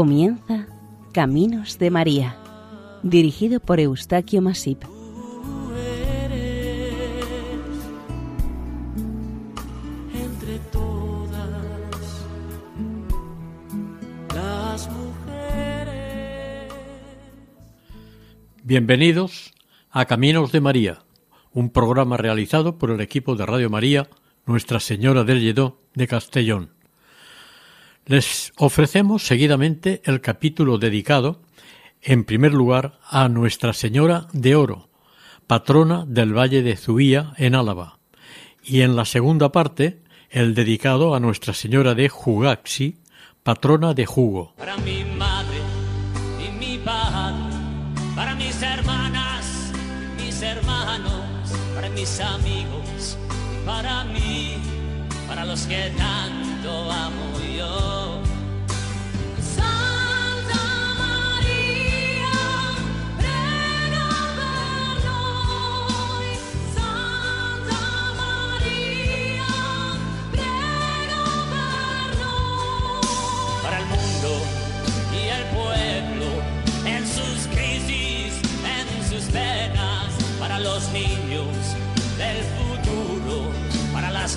Comienza Caminos de María, dirigido por Eustaquio Masip. Tú eres entre todas las mujeres. Bienvenidos a Caminos de María, un programa realizado por el equipo de Radio María Nuestra Señora del Lledó de Castellón. Les ofrecemos seguidamente el capítulo dedicado, en primer lugar, a Nuestra Señora de Oro, patrona del Valle de Zuía en Álava, y en la segunda parte, el dedicado a Nuestra Señora de Jugaxi, patrona de Jugo. para mi madre y mi padre, para mis hermanas, mis hermanos, para mis amigos, para mí, para los que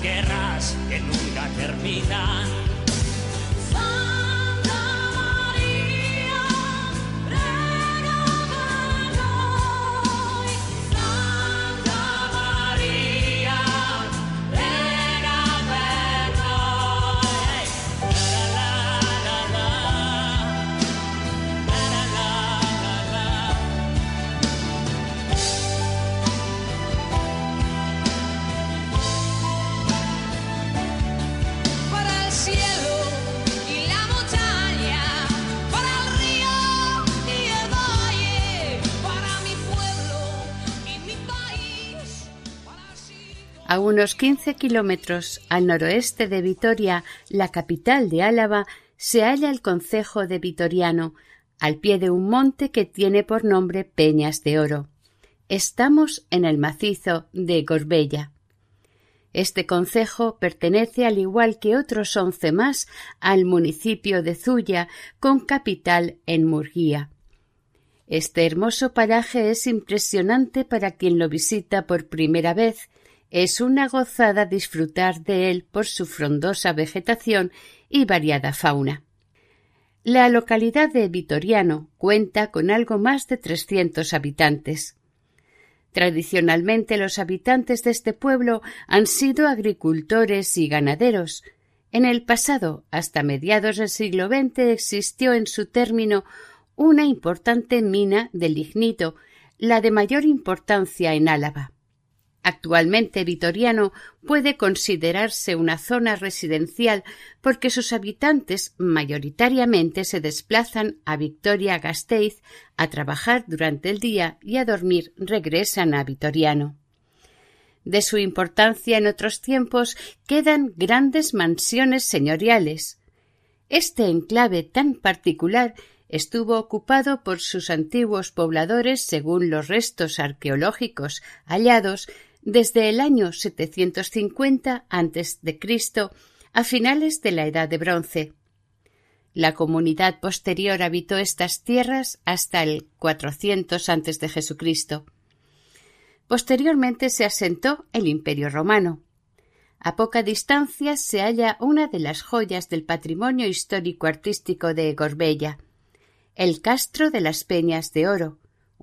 guerras que nunca terminan. Unos 15 kilómetros al noroeste de Vitoria, la capital de Álava, se halla el concejo de Vitoriano, al pie de un monte que tiene por nombre Peñas de Oro. Estamos en el macizo de Gorbella. Este concejo pertenece, al igual que otros once más, al municipio de Zuya, con capital en Murguía. Este hermoso paraje es impresionante para quien lo visita por primera vez. Es una gozada disfrutar de él por su frondosa vegetación y variada fauna. La localidad de Vitoriano cuenta con algo más de 300 habitantes. Tradicionalmente los habitantes de este pueblo han sido agricultores y ganaderos. En el pasado, hasta mediados del siglo XX, existió en su término una importante mina de lignito, la de mayor importancia en Álava. Actualmente Vitoriano puede considerarse una zona residencial porque sus habitantes mayoritariamente se desplazan a Victoria Gasteiz a trabajar durante el día y a dormir regresan a Vitoriano. De su importancia en otros tiempos quedan grandes mansiones señoriales. Este enclave tan particular estuvo ocupado por sus antiguos pobladores según los restos arqueológicos hallados desde el año 750 a.C. a finales de la Edad de Bronce. La comunidad posterior habitó estas tierras hasta el 400 antes de Jesucristo. Posteriormente se asentó el Imperio romano. A poca distancia se halla una de las joyas del patrimonio histórico artístico de Gorbella, el Castro de las Peñas de Oro,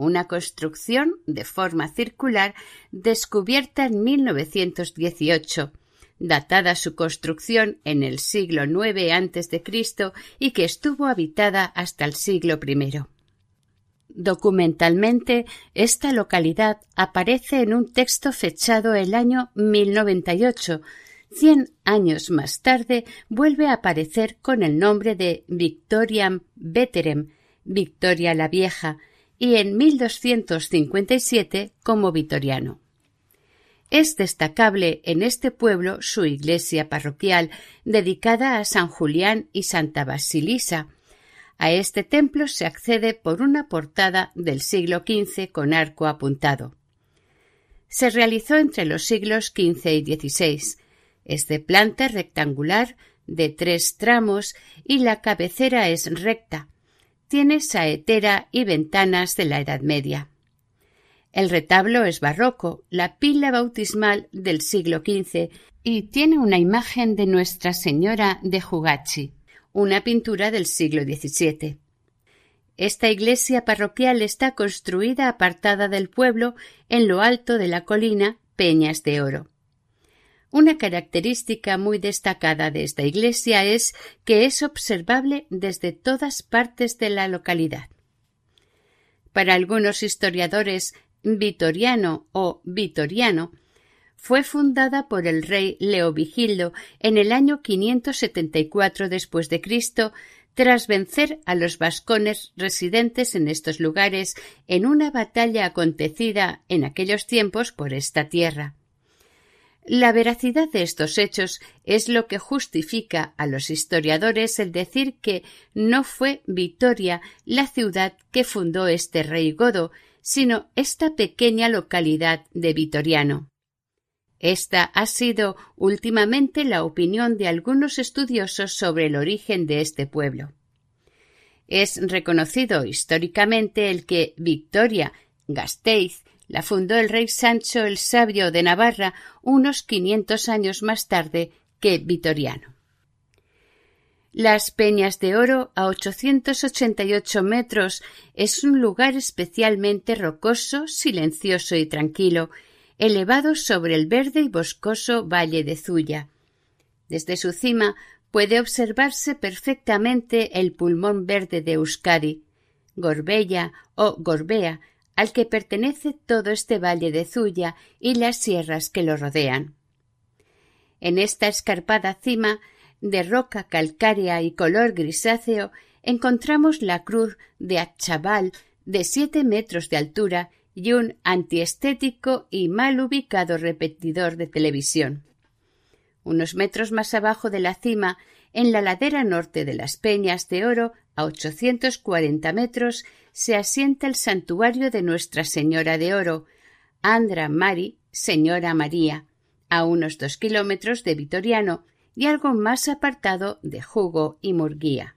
una construcción de forma circular descubierta en 1918, datada su construcción en el siglo IX a.C. y que estuvo habitada hasta el siglo I. Documentalmente, esta localidad aparece en un texto fechado el año 1098. Cien años más tarde vuelve a aparecer con el nombre de Victoriam Veterem, Victoria la Vieja, y en 1257 como vitoriano. Es destacable en este pueblo su iglesia parroquial dedicada a San Julián y Santa Basilisa. A este templo se accede por una portada del siglo XV con arco apuntado. Se realizó entre los siglos XV y XVI. Es de planta rectangular, de tres tramos y la cabecera es recta. Tiene saetera y ventanas de la Edad Media. El retablo es barroco, la pila bautismal del siglo XV y tiene una imagen de Nuestra Señora de Jugachi, una pintura del siglo XVII. Esta iglesia parroquial está construida apartada del pueblo en lo alto de la colina Peñas de Oro. Una característica muy destacada de esta iglesia es que es observable desde todas partes de la localidad. Para algunos historiadores, Vitoriano o Vitoriano fue fundada por el rey Leovigildo en el año 574 después de Cristo tras vencer a los vascones residentes en estos lugares en una batalla acontecida en aquellos tiempos por esta tierra. La veracidad de estos hechos es lo que justifica a los historiadores el decir que no fue Vitoria la ciudad que fundó este rey godo, sino esta pequeña localidad de Vitoriano. Esta ha sido últimamente la opinión de algunos estudiosos sobre el origen de este pueblo. Es reconocido históricamente el que Victoria Gasteiz la fundó el rey Sancho el Sabio de Navarra unos quinientos años más tarde que Vitoriano. Las Peñas de Oro, a 888 metros, es un lugar especialmente rocoso, silencioso y tranquilo, elevado sobre el verde y boscoso valle de Zuya. Desde su cima puede observarse perfectamente el pulmón verde de Euskadi, Gorbella o Gorbea, al que pertenece todo este valle de Zuya y las sierras que lo rodean. En esta escarpada cima, de roca calcárea y color grisáceo, encontramos la cruz de Achabal de siete metros de altura y un antiestético y mal ubicado repetidor de televisión. Unos metros más abajo de la cima, en la ladera norte de las Peñas de Oro, a 840 metros, se asienta el santuario de Nuestra Señora de Oro, Andra Mari, Señora María, a unos dos kilómetros de Vitoriano y algo más apartado de Jugo y Murguía.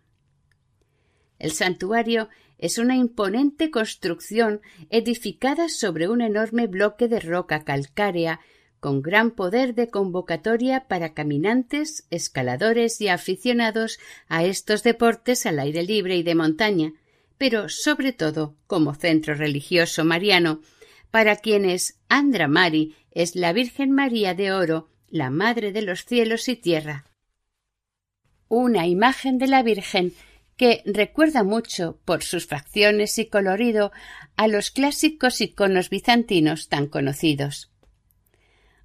El santuario es una imponente construcción edificada sobre un enorme bloque de roca calcárea con gran poder de convocatoria para caminantes, escaladores y aficionados a estos deportes al aire libre y de montaña, pero sobre todo como centro religioso mariano, para quienes Andra Mari es la Virgen María de Oro, la Madre de los cielos y tierra. Una imagen de la Virgen que recuerda mucho por sus facciones y colorido a los clásicos iconos bizantinos tan conocidos.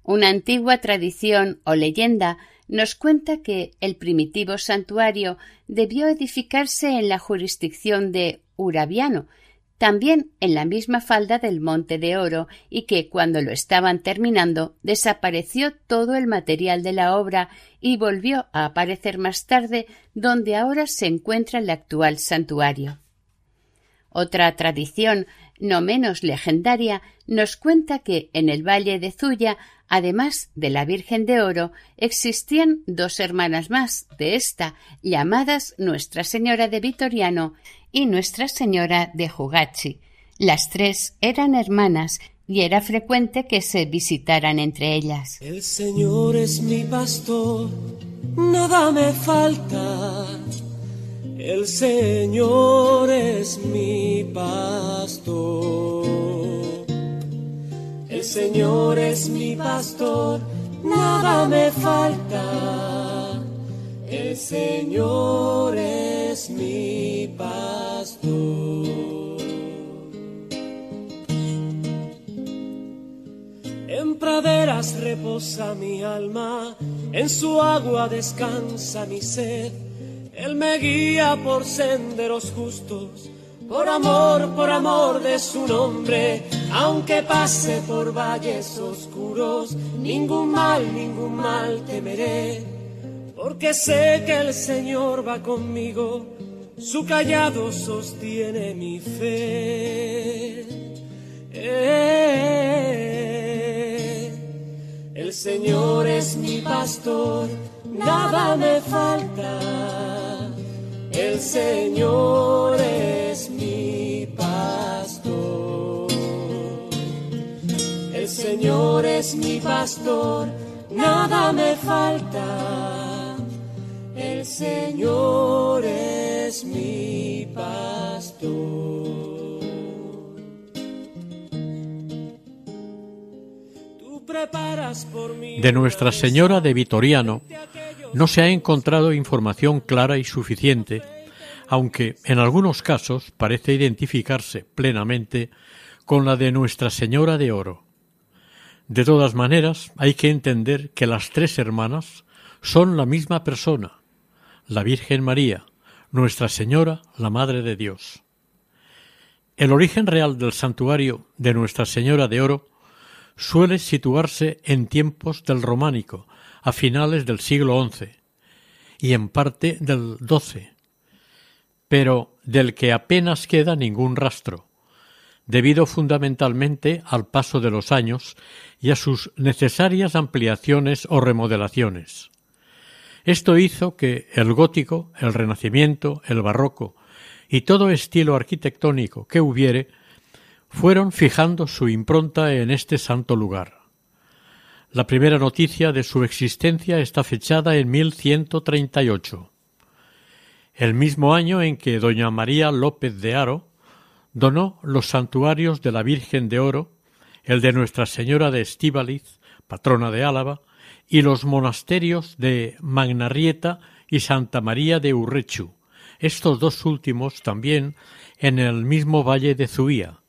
Una antigua tradición o leyenda nos cuenta que el primitivo santuario debió edificarse en la jurisdicción de Urabiano, también en la misma falda del Monte de Oro, y que cuando lo estaban terminando desapareció todo el material de la obra y volvió a aparecer más tarde donde ahora se encuentra el actual santuario. Otra tradición, no menos legendaria, nos cuenta que en el valle de Zuya, además de la Virgen de Oro, existían dos hermanas más de esta, llamadas Nuestra Señora de Vitoriano y Nuestra Señora de Jugachi. Las tres eran hermanas y era frecuente que se visitaran entre ellas. El Señor es mi pastor, nada me falta. El Señor es mi pastor. El Señor es mi pastor, nada me falta. El Señor es mi pastor. En praderas reposa mi alma, en su agua descansa mi sed. Él me guía por senderos justos, por amor, por amor de su nombre. Aunque pase por valles oscuros, ningún mal, ningún mal temeré. Porque sé que el Señor va conmigo, su callado sostiene mi fe. El Señor es mi pastor, nada me falta. El Señor es mi pastor. El Señor es mi pastor, nada me falta. El Señor es mi pastor. Tú preparas por mí De Nuestra Señora de Vitoriano no se ha encontrado información clara y suficiente, aunque en algunos casos parece identificarse plenamente con la de Nuestra Señora de Oro. De todas maneras, hay que entender que las tres hermanas son la misma persona, la Virgen María, Nuestra Señora, la Madre de Dios. El origen real del santuario de Nuestra Señora de Oro suele situarse en tiempos del románico, a finales del siglo XI y en parte del XII, pero del que apenas queda ningún rastro, debido fundamentalmente al paso de los años y a sus necesarias ampliaciones o remodelaciones. Esto hizo que el gótico, el renacimiento, el barroco y todo estilo arquitectónico que hubiere fueron fijando su impronta en este santo lugar. La primera noticia de su existencia está fechada en 1138, el mismo año en que doña María López de Haro donó los santuarios de la Virgen de Oro, el de Nuestra Señora de Estíbaliz, patrona de Álava, y los monasterios de Magnarrieta y Santa María de Urrechu, estos dos últimos también en el mismo valle de Zuía.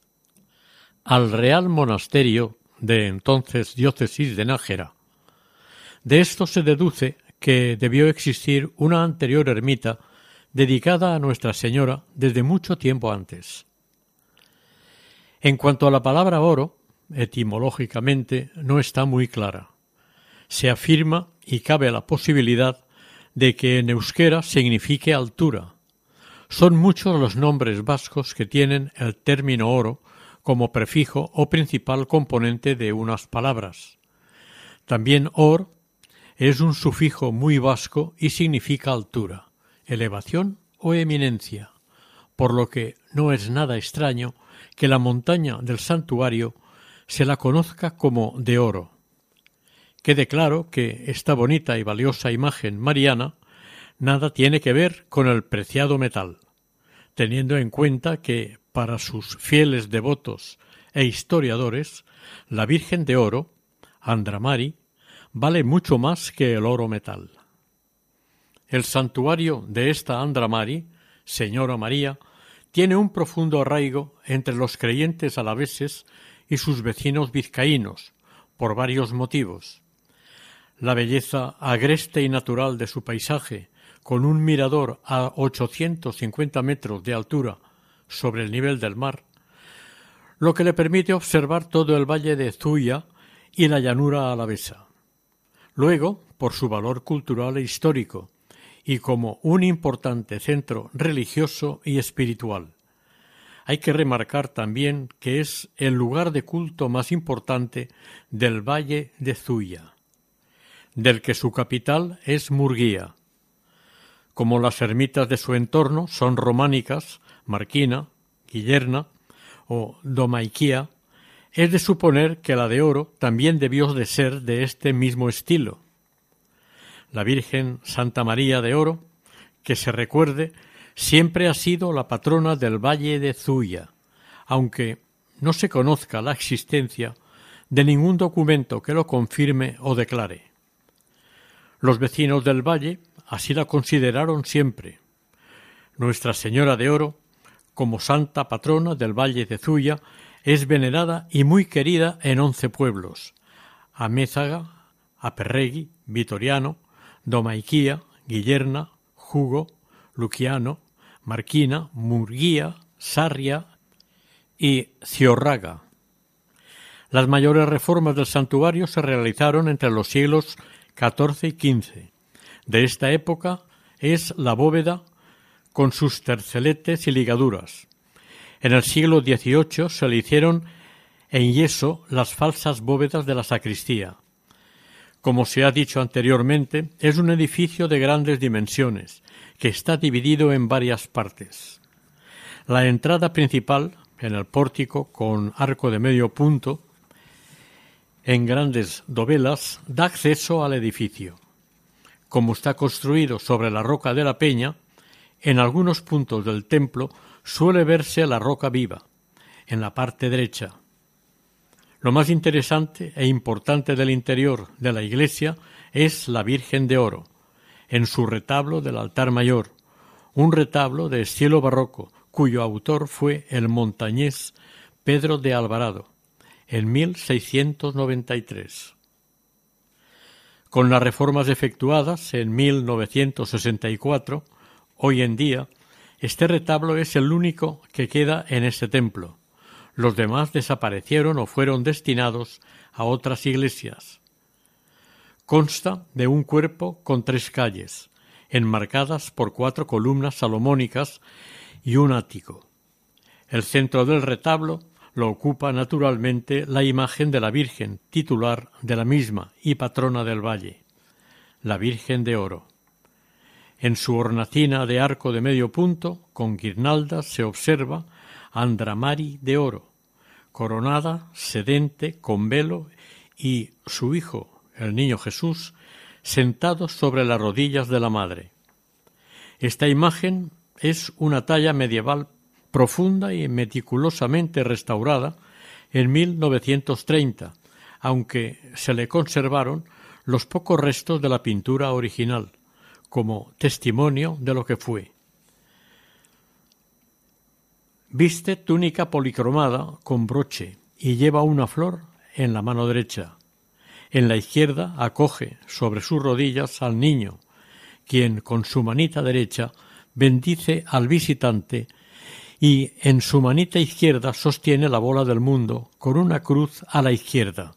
Al Real Monasterio de entonces diócesis de Nájera. De esto se deduce que debió existir una anterior ermita dedicada a Nuestra Señora desde mucho tiempo antes. En cuanto a la palabra oro, etimológicamente no está muy clara. Se afirma y cabe la posibilidad de que en euskera signifique altura. Son muchos los nombres vascos que tienen el término oro como prefijo o principal componente de unas palabras. También or es un sufijo muy vasco y significa altura, elevación o eminencia, por lo que no es nada extraño que la montaña del santuario se la conozca como de oro. Quede claro que esta bonita y valiosa imagen mariana nada tiene que ver con el preciado metal, teniendo en cuenta que para sus fieles devotos e historiadores, la Virgen de Oro, Andramari, vale mucho más que el oro metal. El santuario de esta Andramari, Señora María, tiene un profundo arraigo entre los creyentes alaveses y sus vecinos vizcaínos, por varios motivos. La belleza agreste y natural de su paisaje, con un mirador a 850 metros de altura sobre el nivel del mar, lo que le permite observar todo el valle de Zuya y la llanura alavesa. Luego, por su valor cultural e histórico, y como un importante centro religioso y espiritual. Hay que remarcar también que es el lugar de culto más importante del valle de Zuya, del que su capital es Murguía. Como las ermitas de su entorno son románicas, Marquina, Guillerna o Domaiquía, es de suponer que la de oro también debió de ser de este mismo estilo. La Virgen Santa María de Oro, que se recuerde, siempre ha sido la patrona del Valle de Zuya, aunque no se conozca la existencia de ningún documento que lo confirme o declare. Los vecinos del valle así la consideraron siempre. Nuestra Señora de Oro como santa patrona del Valle de Zuya, es venerada y muy querida en once pueblos: Amézaga, Aperregui, Vitoriano, Domaiquía, Guillerna, Jugo, Luquiano, Marquina, Murguía, Sarria y Ciorraga. Las mayores reformas del santuario se realizaron entre los siglos XIV y XV. De esta época es la bóveda con sus terceletes y ligaduras. En el siglo XVIII se le hicieron en yeso las falsas bóvedas de la sacristía. Como se ha dicho anteriormente, es un edificio de grandes dimensiones, que está dividido en varias partes. La entrada principal, en el pórtico con arco de medio punto, en grandes dovelas, da acceso al edificio. Como está construido sobre la roca de la peña, en algunos puntos del templo suele verse la roca viva, en la parte derecha. Lo más interesante e importante del interior de la iglesia es la Virgen de Oro, en su retablo del altar mayor, un retablo de estilo barroco, cuyo autor fue el montañés Pedro de Alvarado, en 1693. Con las reformas efectuadas en 1964, hoy en día, este retablo es el único que queda en este templo. Los demás desaparecieron o fueron destinados a otras iglesias. Consta de un cuerpo con tres calles, enmarcadas por cuatro columnas salomónicas y un ático. El centro del retablo lo ocupa naturalmente la imagen de la Virgen titular de la misma y patrona del valle, la Virgen de Oro. En su hornacina de arco de medio punto, con guirnaldas, se observa Andramari de oro, coronada, sedente, con velo, y su hijo, el niño Jesús, sentado sobre las rodillas de la madre. Esta imagen es una talla medieval profunda y meticulosamente restaurada en 1930, aunque se le conservaron los pocos restos de la pintura original, como testimonio de lo que fue. Viste túnica policromada con broche y lleva una flor en la mano derecha. En la izquierda acoge sobre sus rodillas al niño, quien con su manita derecha bendice al visitante y en su manita izquierda sostiene la bola del mundo con una cruz a la izquierda.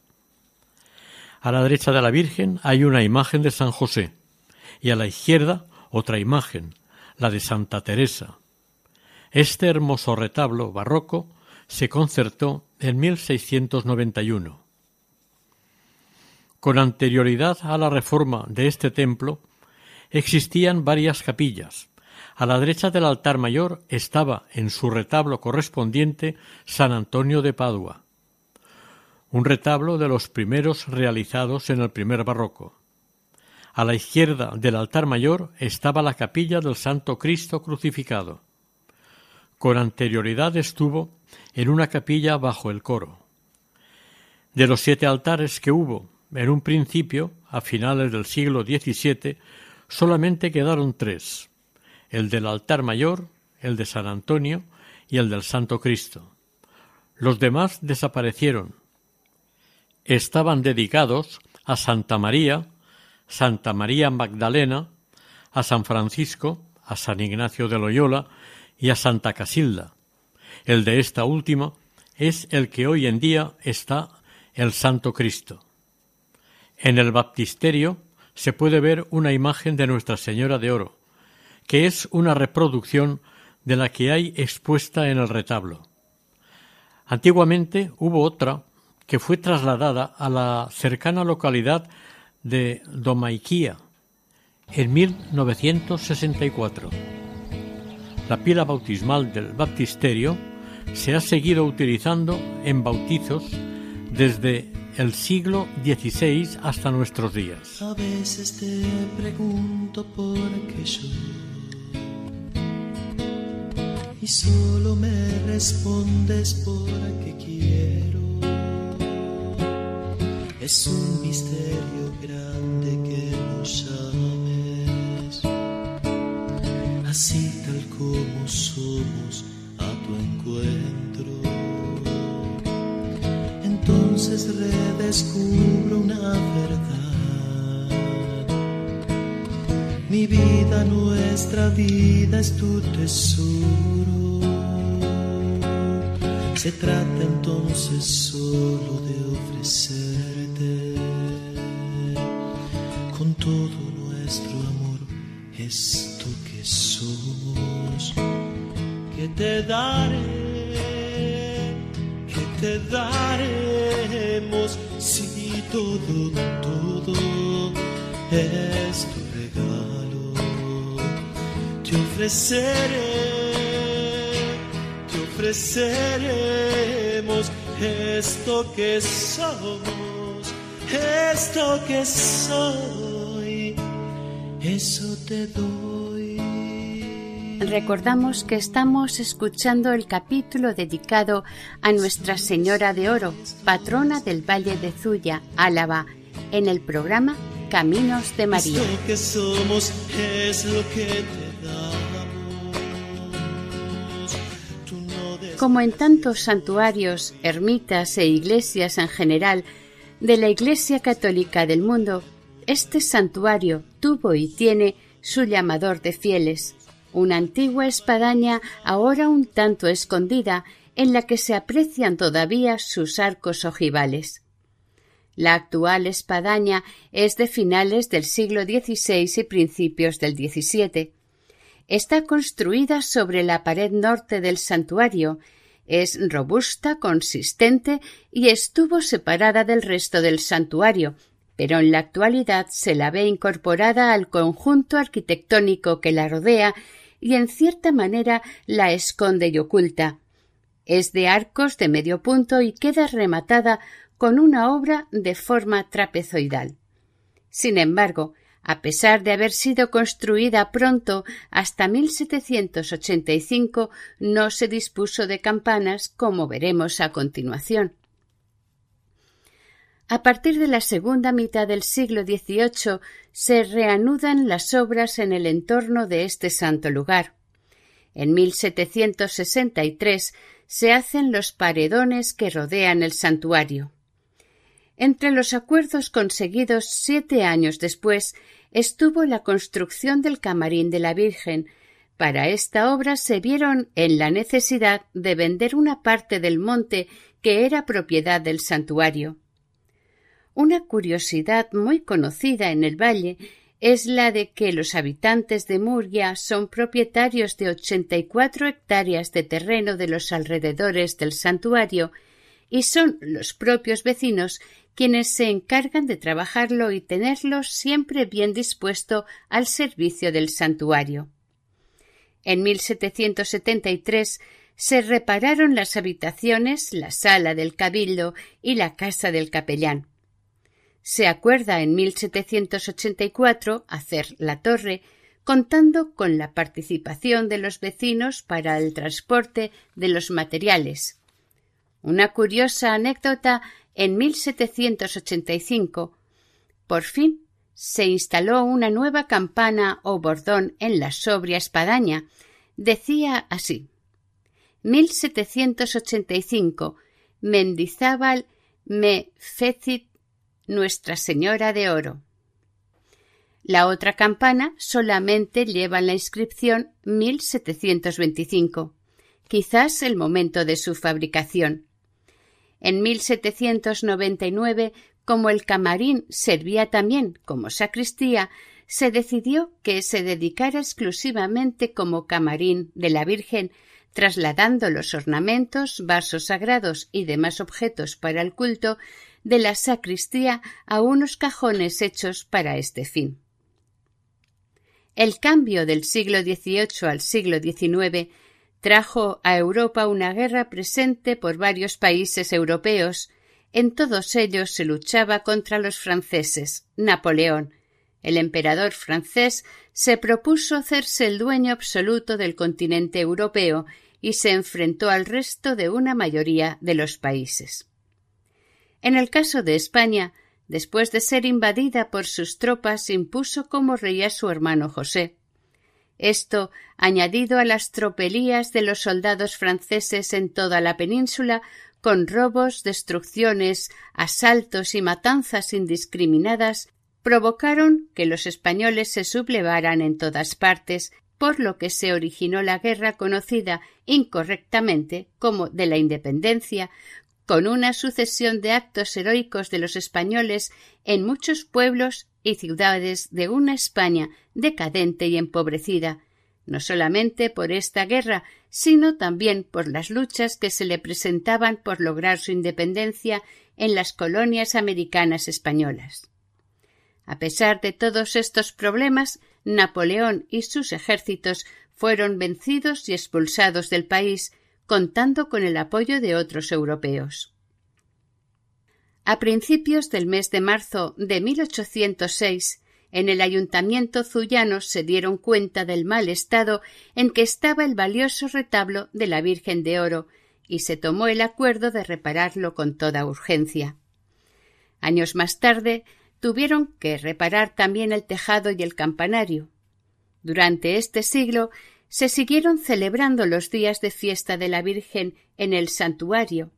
A la derecha de la Virgen hay una imagen de San José y a la izquierda otra imagen, la de Santa Teresa. Este hermoso retablo barroco se concertó en 1691. Con anterioridad a la reforma de este templo existían varias capillas. A la derecha del altar mayor estaba en su retablo correspondiente San Antonio de Padua, un retablo de los primeros realizados en el primer barroco. A la izquierda del altar mayor estaba la capilla del Santo Cristo crucificado. Con anterioridad estuvo en una capilla bajo el coro. De los siete altares que hubo en un principio, a finales del siglo XVII, solamente quedaron tres el del altar mayor, el de San Antonio y el del Santo Cristo. Los demás desaparecieron. Estaban dedicados a Santa María, Santa María Magdalena, a San Francisco, a San Ignacio de Loyola y a Santa Casilda. El de esta última es el que hoy en día está el Santo Cristo. En el baptisterio se puede ver una imagen de Nuestra Señora de Oro, que es una reproducción de la que hay expuesta en el retablo. Antiguamente hubo otra que fue trasladada a la cercana localidad de Domaiquía en 1964. La pila bautismal del baptisterio se ha seguido utilizando en bautizos desde el siglo XVI hasta nuestros días. A veces te pregunto por yo y solo me respondes porque quiero. Es un misterio grande que no sabes, así tal como somos a tu encuentro. Entonces redescubro una verdad. Mi vida, nuestra vida es tu tesoro. Se trata entonces solo de ofrecerte con todo nuestro amor esto que que te daré, que te daremos, si todo, todo es tu regalo. Te ofreceré, te ofreceremos esto que somos, esto que soy, eso te doy. Recordamos que estamos escuchando el capítulo dedicado a Nuestra Señora de Oro, patrona del Valle de Zuya, Álava, en el programa Caminos de María. Esto que somos es lo que te damos. Tú no des- Como en tantos santuarios, ermitas e iglesias en general de la Iglesia Católica del mundo, este santuario tuvo y tiene su llamador de fieles, una antigua espadaña ahora un tanto escondida en la que se aprecian todavía sus arcos ojivales. La actual espadaña es de finales del siglo XVI y principios del XVII. Está construida sobre la pared norte del santuario, es robusta, consistente y estuvo separada del resto del santuario, pero en la actualidad se la ve incorporada al conjunto arquitectónico que la rodea y en cierta manera la esconde y oculta. Es de arcos de medio punto y queda rematada con una obra de forma trapezoidal. Sin embargo, a pesar de haber sido construida pronto hasta 1785, no se dispuso de campanas, como veremos a continuación. A partir de la segunda mitad del siglo XVIII se reanudan las obras en el entorno de este santo lugar. En 1763 se hacen los paredones que rodean el santuario. Entre los acuerdos conseguidos siete años después estuvo la construcción del camarín de la Virgen. Para esta obra se vieron en la necesidad de vender una parte del monte que era propiedad del santuario. Una curiosidad muy conocida en el valle es la de que los habitantes de Murgia son propietarios de 84 hectáreas de terreno de los alrededores del santuario y son los propios vecinos quienes se encargan de trabajarlo y tenerlo siempre bien dispuesto al servicio del santuario. En 1773 se repararon las habitaciones, la sala del cabildo y la casa del capellán. Se acuerda en 1784 hacer la torre, contando con la participación de los vecinos para el transporte de los materiales. Una curiosa anécdota en 1785. Por fin se instaló una nueva campana o bordón en la sobria espadaña. Decía así: 1785. Mendizábal me fecit Nuestra Señora de Oro. La otra campana solamente lleva la inscripción 1725, quizás el momento de su fabricación. En 1799, como el camarín servía también como sacristía, se decidió que se dedicara exclusivamente como camarín de la Virgen, trasladando los ornamentos, vasos sagrados y demás objetos para el culto de la sacristía a unos cajones hechos para este fin. El cambio del siglo XVIII al siglo XIX trajo a Europa una guerra presente por varios países europeos. En todos ellos se luchaba contra los franceses. Napoleón, el emperador francés, se propuso hacerse el dueño absoluto del continente europeo y se enfrentó al resto de una mayoría de los países. En el caso de España, después de ser invadida por sus tropas, impuso como rey a su hermano José. Esto, añadido a las tropelías de los soldados franceses en toda la península, con robos, destrucciones, asaltos y matanzas indiscriminadas, provocaron que los españoles se sublevaran en todas partes, por lo que se originó la guerra conocida incorrectamente como de la independencia, con una sucesión de actos heroicos de los españoles en muchos pueblos y ciudades de una España decadente y empobrecida, no solamente por esta guerra, sino también por las luchas que se le presentaban por lograr su independencia en las colonias americanas españolas. A pesar de todos estos problemas, Napoleón y sus ejércitos fueron vencidos y expulsados del país, contando con el apoyo de otros europeos. A principios del mes de marzo de 1806, en el ayuntamiento zuyano se dieron cuenta del mal estado en que estaba el valioso retablo de la Virgen de Oro y se tomó el acuerdo de repararlo con toda urgencia. Años más tarde tuvieron que reparar también el tejado y el campanario. Durante este siglo se siguieron celebrando los días de fiesta de la Virgen en el santuario.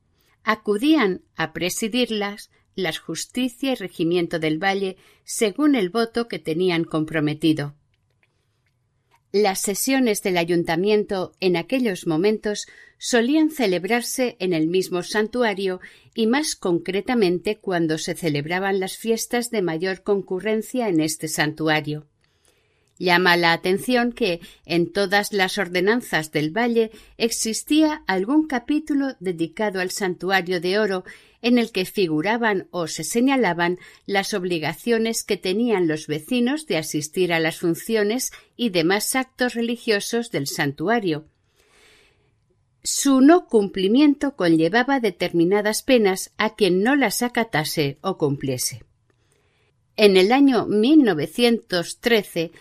Acudían a presidirlas las Justicia y Regimiento del Valle según el voto que tenían comprometido. Las sesiones del ayuntamiento en aquellos momentos solían celebrarse en el mismo santuario y más concretamente cuando se celebraban las fiestas de mayor concurrencia en este santuario. Llama la atención que en todas las ordenanzas del valle existía algún capítulo dedicado al santuario de oro en el que figuraban o se señalaban las obligaciones que tenían los vecinos de asistir a las funciones y demás actos religiosos del santuario. Su no cumplimiento conllevaba determinadas penas a quien no las acatase o cumpliese. En el año 1913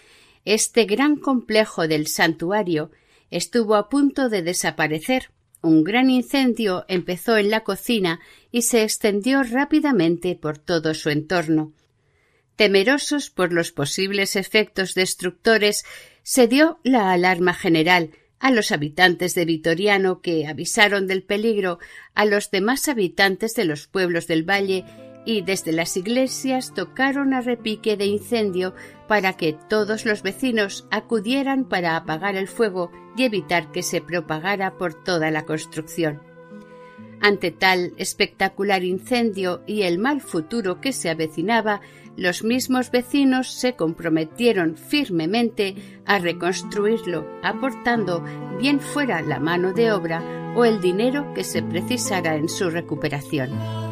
este gran complejo del santuario estuvo a punto de desaparecer. Un gran incendio empezó en la cocina y se extendió rápidamente por todo su entorno. Temerosos por los posibles efectos destructores, se dio la alarma general a los habitantes de Vitoriano que avisaron del peligro a los demás habitantes de los pueblos del valle y desde las iglesias tocaron a repique de incendio para que todos los vecinos acudieran para apagar el fuego y evitar que se propagara por toda la construcción. Ante tal espectacular incendio y el mal futuro que se avecinaba, los mismos vecinos se comprometieron firmemente a reconstruirlo, aportando bien fuera la mano de obra o el dinero que se precisara en su recuperación.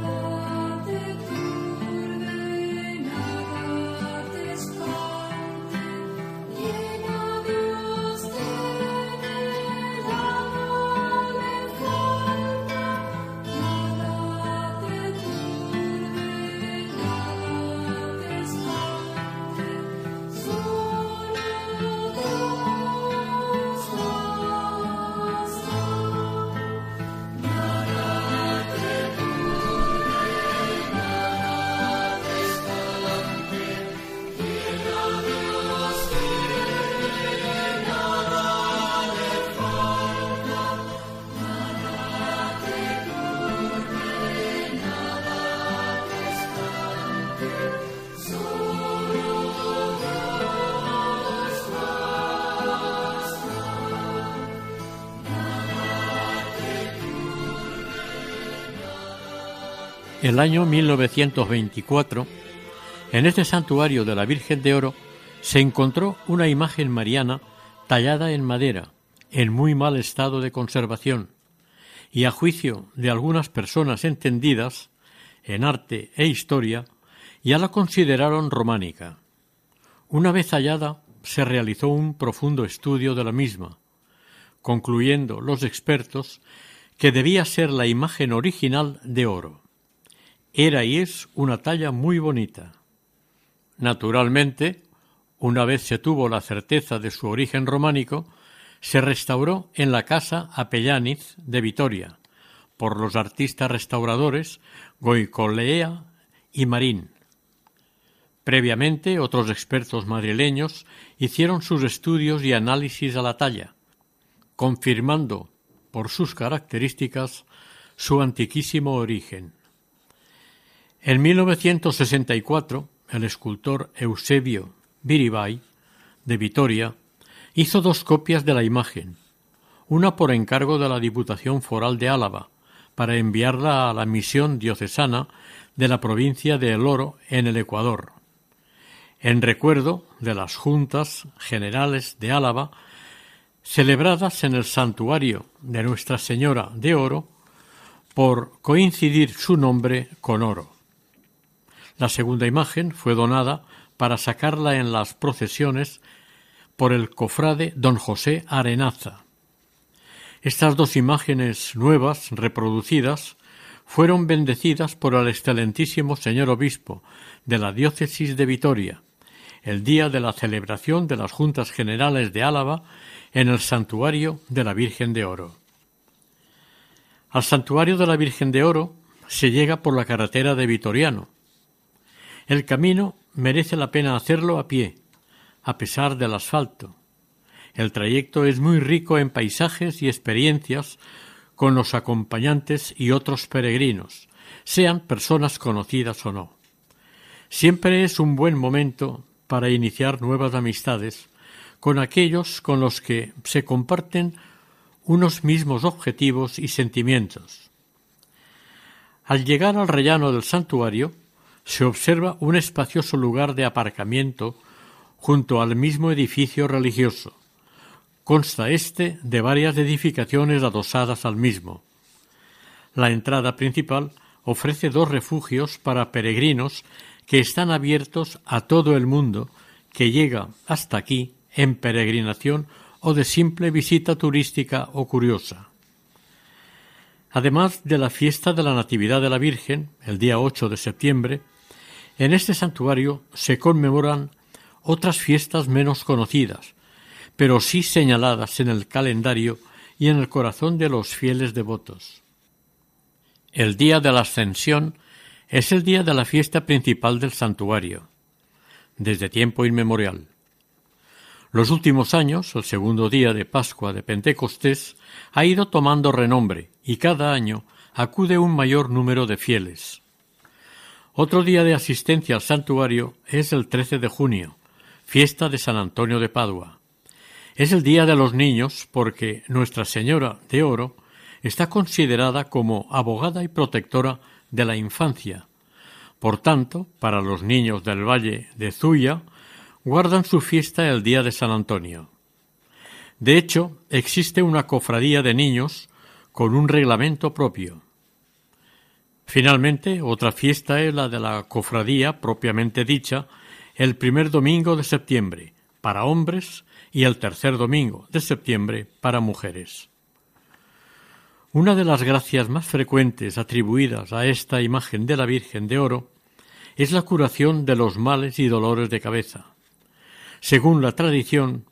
El año 1924, en este santuario de la Virgen de Oro, se encontró una imagen mariana tallada en madera, en muy mal estado de conservación, y a juicio de algunas personas entendidas en arte e historia, ya la consideraron románica. Una vez hallada, se realizó un profundo estudio de la misma, concluyendo los expertos que debía ser la imagen original de oro. Era y es una talla muy bonita. Naturalmente, una vez se tuvo la certeza de su origen románico, se restauró en la casa Apellániz de Vitoria por los artistas restauradores Goicolea y Marín. Previamente, otros expertos madrileños hicieron sus estudios y análisis a la talla, confirmando por sus características su antiquísimo origen. En 1964, el escultor Eusebio Biribay, de Vitoria, hizo dos copias de la imagen, una por encargo de la Diputación Foral de Álava, para enviarla a la misión diocesana de la provincia de El Oro en el Ecuador, en recuerdo de las juntas generales de Álava celebradas en el santuario de Nuestra Señora de Oro por coincidir su nombre con oro. La segunda imagen fue donada para sacarla en las procesiones por el cofrade don José Arenaza. Estas dos imágenes nuevas, reproducidas, fueron bendecidas por el excelentísimo señor obispo de la diócesis de Vitoria, el día de la celebración de las Juntas Generales de Álava en el santuario de la Virgen de Oro. Al santuario de la Virgen de Oro se llega por la carretera de Vitoriano. El camino merece la pena hacerlo a pie, a pesar del asfalto. El trayecto es muy rico en paisajes y experiencias con los acompañantes y otros peregrinos, sean personas conocidas o no. Siempre es un buen momento para iniciar nuevas amistades con aquellos con los que se comparten unos mismos objetivos y sentimientos. Al llegar al rellano del santuario, se observa un espacioso lugar de aparcamiento junto al mismo edificio religioso. Consta éste de varias edificaciones adosadas al mismo. La entrada principal ofrece dos refugios para peregrinos que están abiertos a todo el mundo que llega hasta aquí en peregrinación o de simple visita turística o curiosa. Además de la fiesta de la Natividad de la Virgen, el día 8 de septiembre, en este santuario se conmemoran otras fiestas menos conocidas, pero sí señaladas en el calendario y en el corazón de los fieles devotos. El día de la Ascensión es el día de la fiesta principal del santuario, desde tiempo inmemorial. Los últimos años, el segundo día de Pascua de Pentecostés, ha ido tomando renombre y cada año acude un mayor número de fieles. Otro día de asistencia al santuario es el 13 de junio, fiesta de San Antonio de Padua. Es el día de los niños porque Nuestra Señora de Oro está considerada como abogada y protectora de la infancia. Por tanto, para los niños del valle de Zuya, guardan su fiesta el día de San Antonio. De hecho, existe una cofradía de niños con un reglamento propio. Finalmente, otra fiesta es la de la cofradía propiamente dicha, el primer domingo de septiembre, para hombres, y el tercer domingo de septiembre para mujeres. Una de las gracias más frecuentes atribuidas a esta imagen de la Virgen de Oro es la curación de los males y dolores de cabeza. Según la tradición,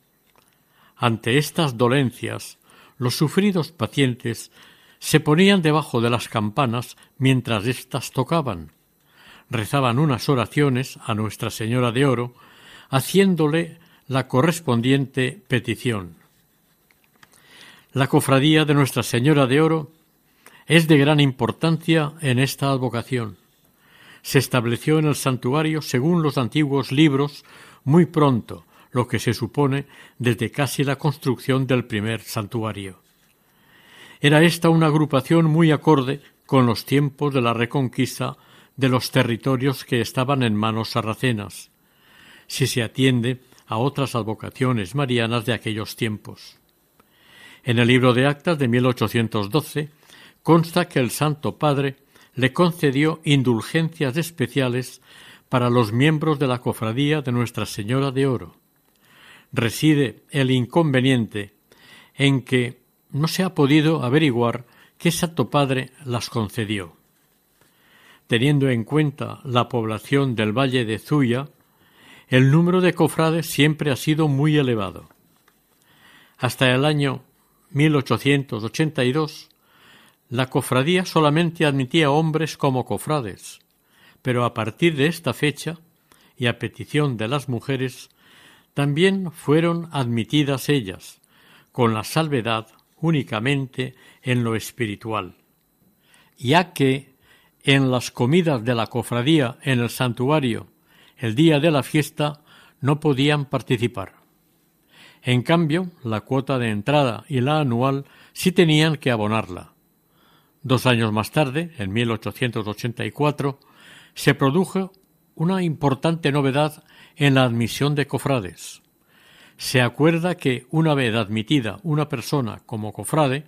ante estas dolencias, los sufridos pacientes se ponían debajo de las campanas mientras éstas tocaban, rezaban unas oraciones a Nuestra Señora de Oro, haciéndole la correspondiente petición. La cofradía de Nuestra Señora de Oro es de gran importancia en esta advocación. Se estableció en el santuario según los antiguos libros muy pronto, lo que se supone desde casi la construcción del primer santuario. Era esta una agrupación muy acorde con los tiempos de la reconquista de los territorios que estaban en manos sarracenas, si se atiende a otras advocaciones marianas de aquellos tiempos. En el libro de actas de 1812 consta que el Santo Padre le concedió indulgencias especiales para los miembros de la cofradía de Nuestra Señora de Oro. Reside el inconveniente en que no se ha podido averiguar qué Santo Padre las concedió. Teniendo en cuenta la población del Valle de Zuya, el número de cofrades siempre ha sido muy elevado. Hasta el año 1882, la cofradía solamente admitía hombres como cofrades, pero a partir de esta fecha, y a petición de las mujeres, también fueron admitidas ellas, con la salvedad únicamente en lo espiritual, ya que en las comidas de la cofradía en el santuario el día de la fiesta no podían participar. En cambio, la cuota de entrada y la anual sí tenían que abonarla. Dos años más tarde, en 1884, se produjo una importante novedad en la admisión de cofrades. Se acuerda que una vez admitida una persona como cofrade,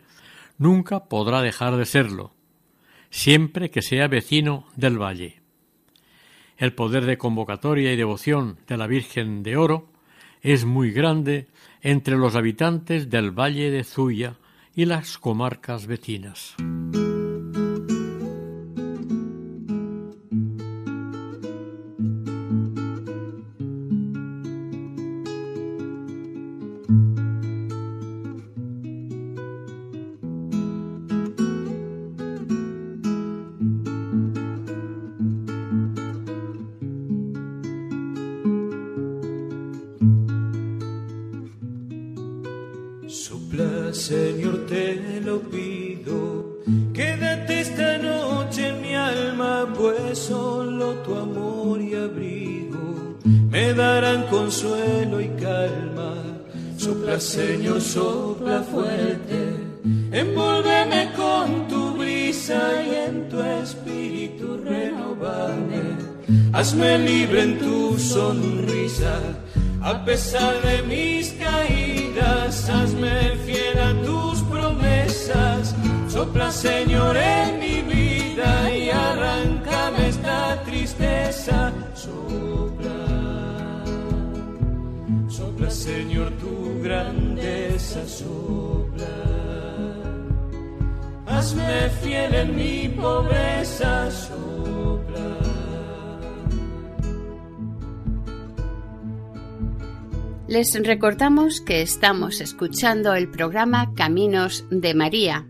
nunca podrá dejar de serlo, siempre que sea vecino del valle. El poder de convocatoria y devoción de la Virgen de Oro es muy grande entre los habitantes del Valle de Zuya y las comarcas vecinas. Hazme libre en tu sonrisa, a pesar de mis caídas. Hazme fiel a tus promesas. Sopla, Señor, en mi vida y arráncame esta tristeza. Sopla, sopla, Señor, tu grandeza. Sopla. Hazme fiel en mi pobreza. Les recordamos que estamos escuchando el programa Caminos de María.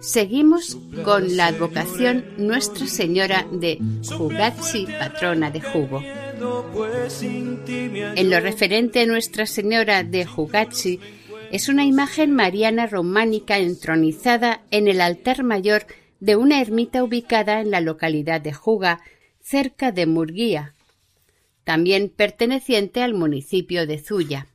Seguimos con la advocación Nuestra Señora de Jugatsi, patrona de Jugo. En lo referente a Nuestra Señora de Jugatsi, es una imagen mariana románica entronizada en el altar mayor de una ermita ubicada en la localidad de Juga, cerca de Murguía, también perteneciente al municipio de Zuya.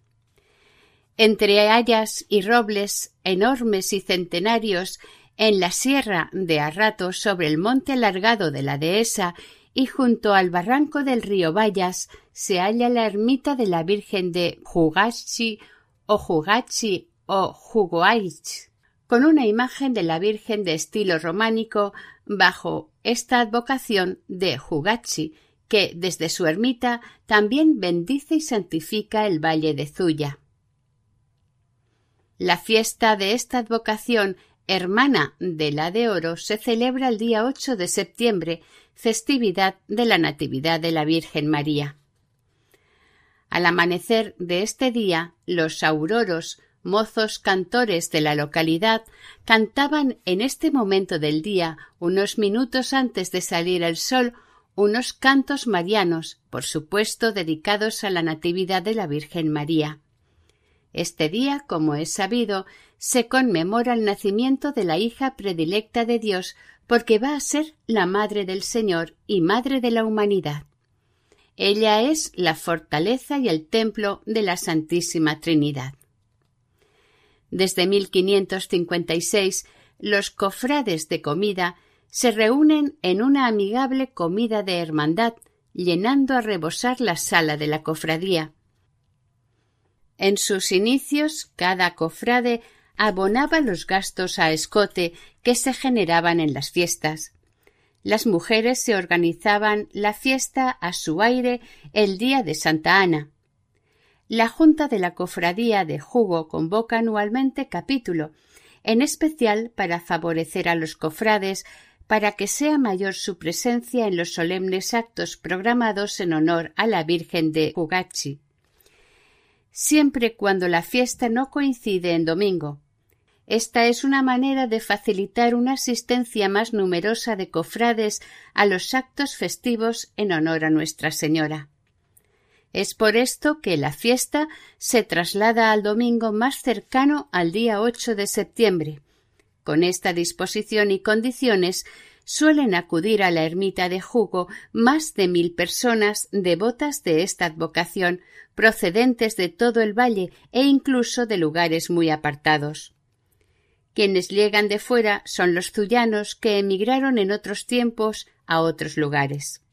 Entre hayas y robles enormes y centenarios en la sierra de Arrato sobre el monte alargado de la dehesa y junto al barranco del río Vallas se halla la ermita de la Virgen de Jugachi o Jugachi o Jugoaich, con una imagen de la Virgen de estilo románico bajo esta advocación de Jugachi, que desde su ermita también bendice y santifica el valle de Zuya. La fiesta de esta advocación, hermana de la de oro, se celebra el día 8 de septiembre, festividad de la Natividad de la Virgen María. Al amanecer de este día, los auroros, mozos cantores de la localidad, cantaban en este momento del día, unos minutos antes de salir el sol, unos cantos marianos, por supuesto dedicados a la Natividad de la Virgen María. Este día, como es sabido, se conmemora el nacimiento de la hija predilecta de Dios, porque va a ser la Madre del Señor y Madre de la humanidad. Ella es la fortaleza y el templo de la Santísima Trinidad. Desde 1556, los cofrades de comida se reúnen en una amigable comida de hermandad, llenando a rebosar la sala de la cofradía. En sus inicios, cada cofrade abonaba los gastos a escote que se generaban en las fiestas. Las mujeres se organizaban la fiesta a su aire el día de Santa Ana. La Junta de la Cofradía de Jugo convoca anualmente capítulo, en especial para favorecer a los cofrades para que sea mayor su presencia en los solemnes actos programados en honor a la Virgen de Jugachi. Siempre cuando la fiesta no coincide en domingo. Esta es una manera de facilitar una asistencia más numerosa de cofrades a los actos festivos en honor a Nuestra Señora. Es por esto que la fiesta se traslada al domingo más cercano al día 8 de septiembre. Con esta disposición y condiciones suelen acudir a la ermita de Jugo más de mil personas devotas de esta advocación, procedentes de todo el valle e incluso de lugares muy apartados. Quienes llegan de fuera son los zuyanos que emigraron en otros tiempos a otros lugares.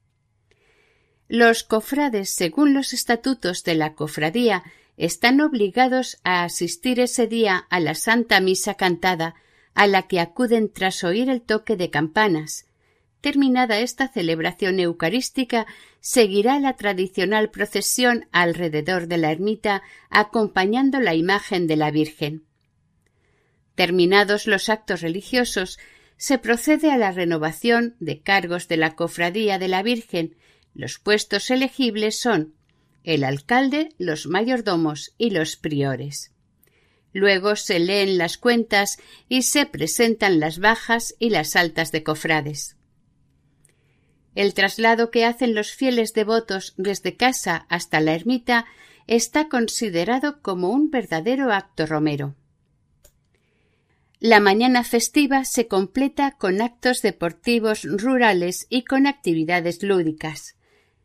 Los cofrades, según los estatutos de la cofradía, están obligados a asistir ese día a la Santa Misa cantada, a la que acuden tras oír el toque de campanas, terminada esta celebración eucarística, seguirá la tradicional procesión alrededor de la ermita acompañando la imagen de la Virgen. Terminados los actos religiosos, se procede a la renovación de cargos de la cofradía de la Virgen. Los puestos elegibles son el alcalde, los mayordomos y los priores. Luego se leen las cuentas y se presentan las bajas y las altas de cofrades. El traslado que hacen los fieles devotos desde casa hasta la ermita está considerado como un verdadero acto romero. La mañana festiva se completa con actos deportivos rurales y con actividades lúdicas.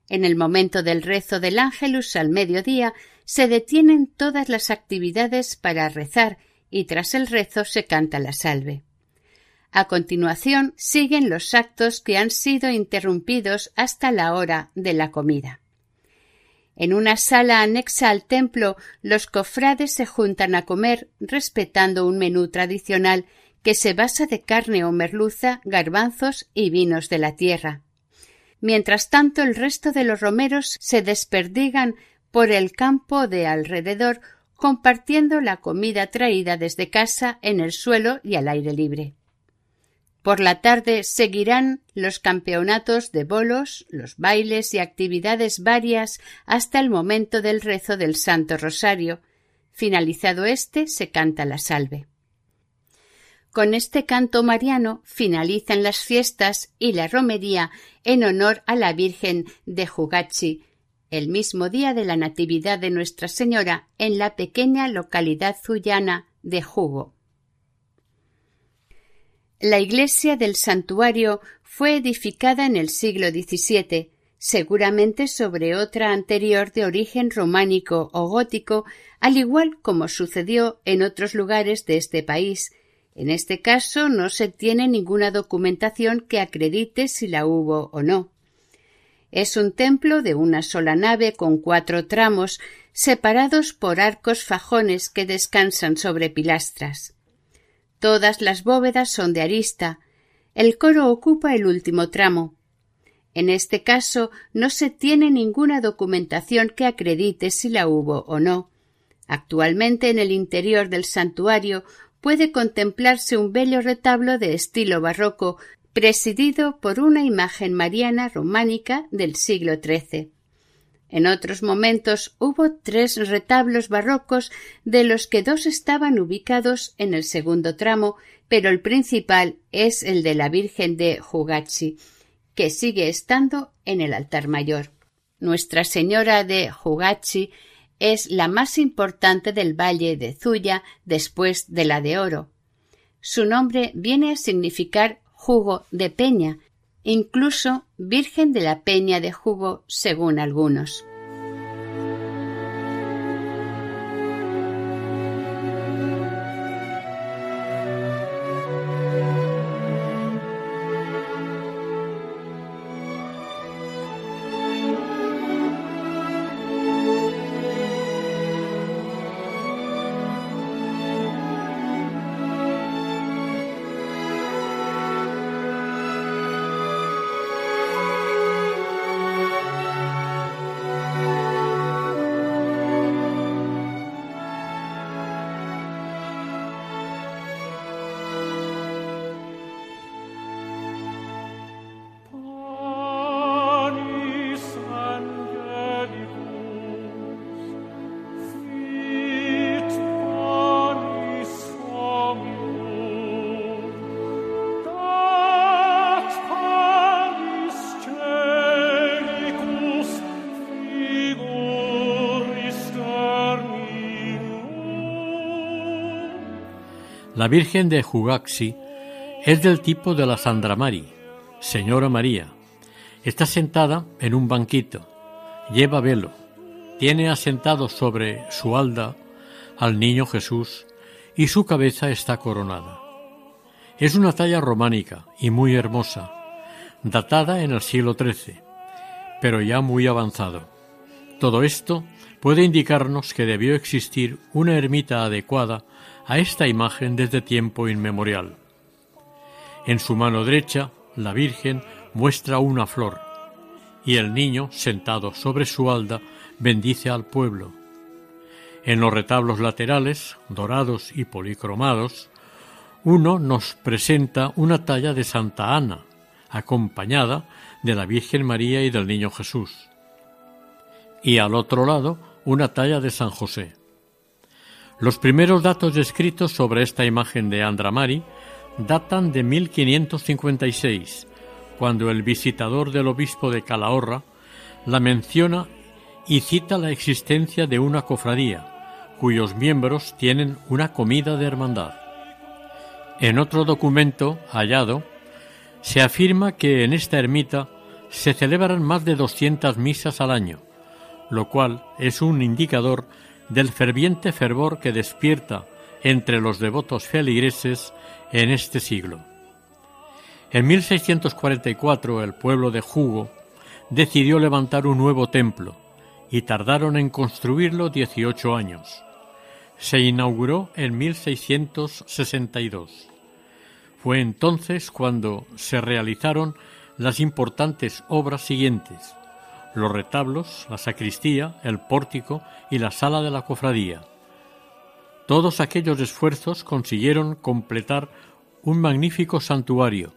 En el momento del rezo del ángelus al mediodía se detienen todas las actividades para rezar y tras el rezo se canta la salve. A continuación siguen los actos que han sido interrumpidos hasta la hora de la comida. En una sala anexa al templo los cofrades se juntan a comer respetando un menú tradicional que se basa de carne o merluza, garbanzos y vinos de la tierra. Mientras tanto el resto de los romeros se desperdigan por el campo de alrededor compartiendo la comida traída desde casa en el suelo y al aire libre. Por la tarde seguirán los campeonatos de bolos, los bailes y actividades varias hasta el momento del rezo del Santo Rosario. Finalizado este, se canta la salve. Con este canto mariano finalizan las fiestas y la romería en honor a la Virgen de Jugachi, el mismo día de la Natividad de Nuestra Señora en la pequeña localidad zuyana de Jugo. La iglesia del santuario fue edificada en el siglo XVII, seguramente sobre otra anterior de origen románico o gótico, al igual como sucedió en otros lugares de este país. En este caso no se tiene ninguna documentación que acredite si la hubo o no. Es un templo de una sola nave con cuatro tramos, separados por arcos fajones que descansan sobre pilastras. Todas las bóvedas son de arista. El coro ocupa el último tramo. En este caso no se tiene ninguna documentación que acredite si la hubo o no. Actualmente en el interior del santuario puede contemplarse un bello retablo de estilo barroco presidido por una imagen mariana románica del siglo XIII. En otros momentos hubo tres retablos barrocos, de los que dos estaban ubicados en el segundo tramo, pero el principal es el de la Virgen de Jugachi, que sigue estando en el altar mayor. Nuestra Señora de Jugachi es la más importante del valle de Zuya después de la de Oro. Su nombre viene a significar jugo de peña, incluso Virgen de la Peña de Jugo según algunos. La Virgen de Jugaxi es del tipo de la Sandramari, Señora María. Está sentada en un banquito, lleva velo, tiene asentado sobre su alda al niño Jesús y su cabeza está coronada. Es una talla románica y muy hermosa, datada en el siglo XIII, pero ya muy avanzado. Todo esto puede indicarnos que debió existir una ermita adecuada a esta imagen desde tiempo inmemorial. En su mano derecha, la Virgen muestra una flor, y el niño, sentado sobre su alda, bendice al pueblo. En los retablos laterales, dorados y policromados, uno nos presenta una talla de Santa Ana, acompañada de la Virgen María y del Niño Jesús. Y al otro lado, una talla de San José. Los primeros datos escritos sobre esta imagen de Andramari datan de 1556, cuando el visitador del obispo de Calahorra la menciona y cita la existencia de una cofradía, cuyos miembros tienen una comida de hermandad. En otro documento hallado, se afirma que en esta ermita se celebran más de 200 misas al año, lo cual es un indicador del ferviente fervor que despierta entre los devotos feligreses en este siglo. En 1644 el pueblo de Jugo decidió levantar un nuevo templo y tardaron en construirlo 18 años. Se inauguró en 1662. Fue entonces cuando se realizaron las importantes obras siguientes los retablos, la sacristía, el pórtico y la sala de la cofradía. Todos aquellos esfuerzos consiguieron completar un magnífico santuario,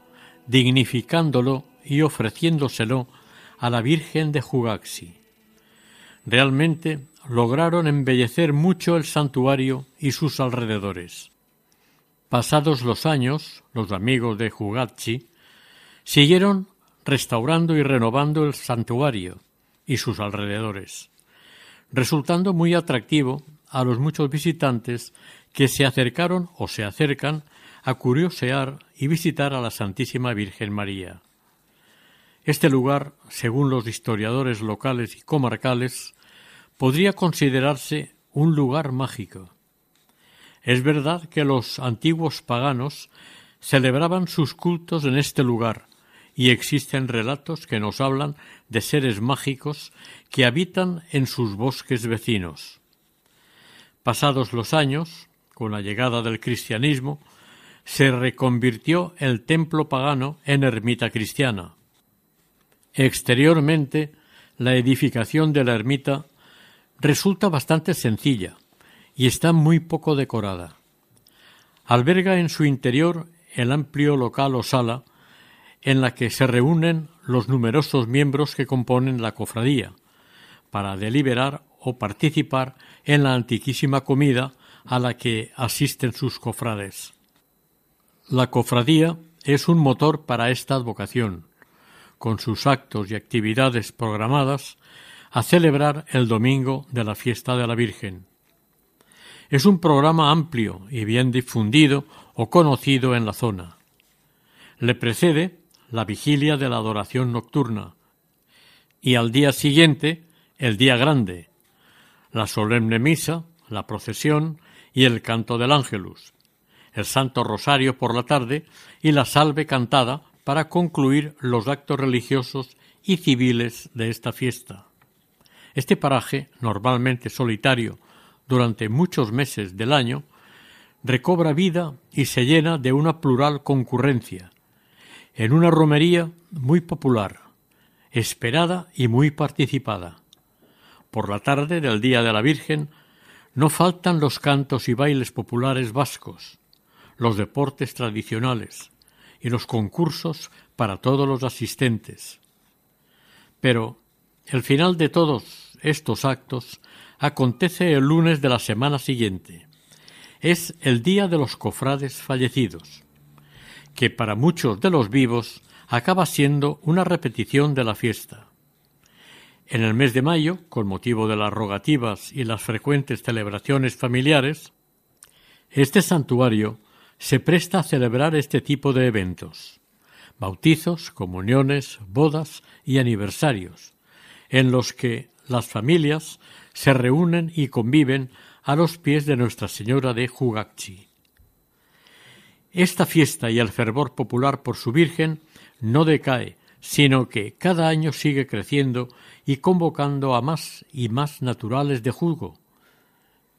dignificándolo y ofreciéndoselo a la Virgen de Jugaxi. Realmente lograron embellecer mucho el santuario y sus alrededores. Pasados los años, los amigos de Jugaxi siguieron restaurando y renovando el santuario y sus alrededores, resultando muy atractivo a los muchos visitantes que se acercaron o se acercan a curiosear y visitar a la Santísima Virgen María. Este lugar, según los historiadores locales y comarcales, podría considerarse un lugar mágico. Es verdad que los antiguos paganos celebraban sus cultos en este lugar, y existen relatos que nos hablan de seres mágicos que habitan en sus bosques vecinos. Pasados los años, con la llegada del cristianismo, se reconvirtió el templo pagano en ermita cristiana. Exteriormente, la edificación de la ermita resulta bastante sencilla y está muy poco decorada. Alberga en su interior el amplio local o sala en la que se reúnen los numerosos miembros que componen la cofradía, para deliberar o participar en la antiquísima comida a la que asisten sus cofrades. La cofradía es un motor para esta advocación, con sus actos y actividades programadas a celebrar el domingo de la fiesta de la Virgen. Es un programa amplio y bien difundido o conocido en la zona. Le precede la vigilia de la adoración nocturna, y al día siguiente el día grande, la solemne misa, la procesión y el canto del ángelus, el Santo Rosario por la tarde y la salve cantada para concluir los actos religiosos y civiles de esta fiesta. Este paraje, normalmente solitario durante muchos meses del año, recobra vida y se llena de una plural concurrencia, en una romería muy popular, esperada y muy participada. Por la tarde del Día de la Virgen no faltan los cantos y bailes populares vascos, los deportes tradicionales y los concursos para todos los asistentes. Pero el final de todos estos actos acontece el lunes de la semana siguiente. Es el día de los cofrades fallecidos que para muchos de los vivos acaba siendo una repetición de la fiesta. En el mes de mayo, con motivo de las rogativas y las frecuentes celebraciones familiares, este santuario se presta a celebrar este tipo de eventos bautizos, comuniones, bodas y aniversarios, en los que las familias se reúnen y conviven a los pies de Nuestra Señora de Jugachi. Esta fiesta y el fervor popular por su Virgen no decae, sino que cada año sigue creciendo y convocando a más y más naturales de Julgo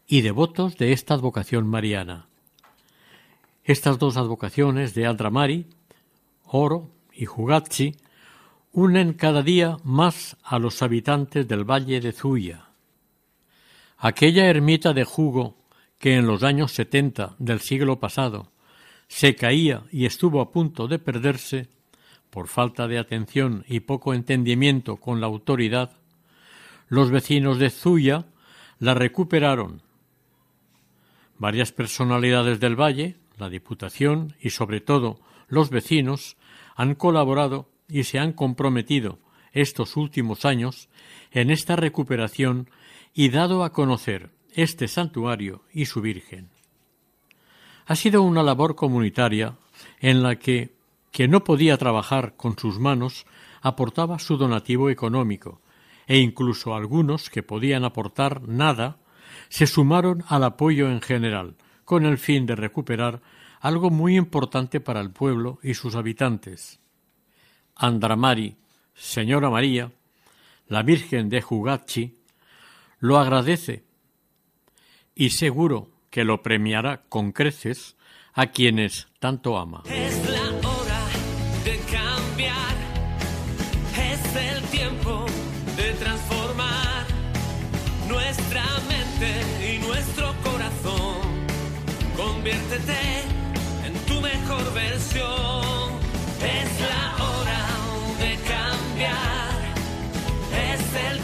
y devotos de esta advocación mariana. Estas dos advocaciones de Andramari, Oro y Jugachi, unen cada día más a los habitantes del valle de Zuya. Aquella ermita de jugo que en los años setenta del siglo pasado se caía y estuvo a punto de perderse por falta de atención y poco entendimiento con la autoridad, los vecinos de Zuya la recuperaron. Varias personalidades del valle, la Diputación y sobre todo los vecinos han colaborado y se han comprometido estos últimos años en esta recuperación y dado a conocer este santuario y su Virgen. Ha sido una labor comunitaria en la que quien no podía trabajar con sus manos aportaba su donativo económico, e incluso algunos que podían aportar nada se sumaron al apoyo en general, con el fin de recuperar algo muy importante para el pueblo y sus habitantes. Andramari, Señora María, la Virgen de Jugachi, lo agradece y seguro que lo premiará con creces a quienes tanto ama. Es la hora de cambiar, es el tiempo de transformar nuestra mente y nuestro corazón. Conviértete en tu mejor versión. Es la hora de cambiar, es el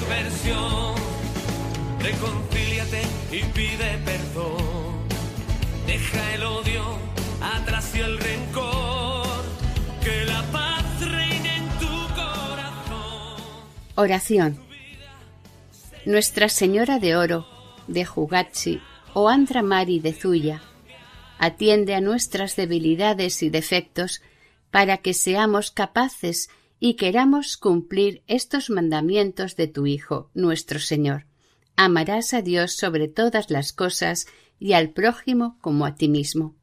mejor versión. Reconcíliate y pide perdón. Deja el odio atrás y el rencor. Que la paz reine en tu corazón. Oración. Nuestra Señora de Oro, de Jugachi, o Andra Mari de Zuya, atiende a nuestras debilidades y defectos para que seamos capaces y queramos cumplir estos mandamientos de tu Hijo, nuestro Señor. Amarás a Dios sobre todas las cosas y al prójimo como a ti mismo.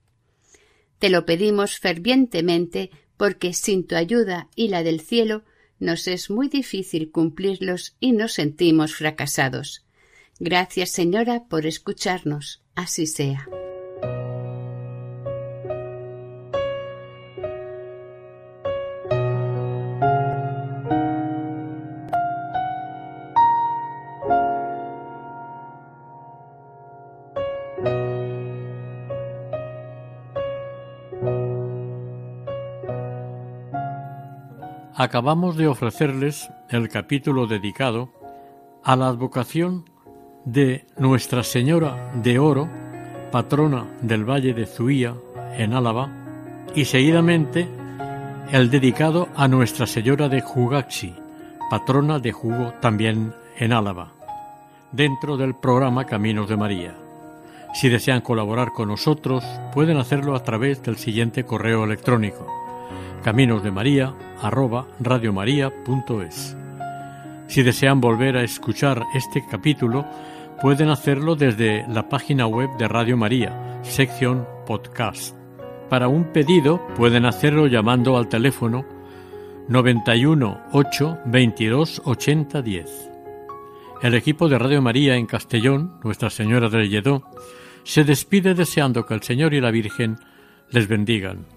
Te lo pedimos fervientemente porque sin tu ayuda y la del cielo nos es muy difícil cumplirlos y nos sentimos fracasados. Gracias, Señora, por escucharnos. Así sea. Acabamos de ofrecerles el capítulo dedicado a la advocación de Nuestra Señora de Oro, patrona del Valle de Zuía, en Álava, y seguidamente el dedicado a Nuestra Señora de Jugaxi, patrona de Jugo también en Álava, dentro del programa Caminos de María. Si desean colaborar con nosotros, pueden hacerlo a través del siguiente correo electrónico caminosdemaria@radiomaria.es. Si desean volver a escuchar este capítulo, pueden hacerlo desde la página web de Radio María, sección podcast. Para un pedido pueden hacerlo llamando al teléfono 91 8 22 80 10. El equipo de Radio María en Castellón, Nuestra Señora del Lledó, se despide deseando que el Señor y la Virgen les bendigan.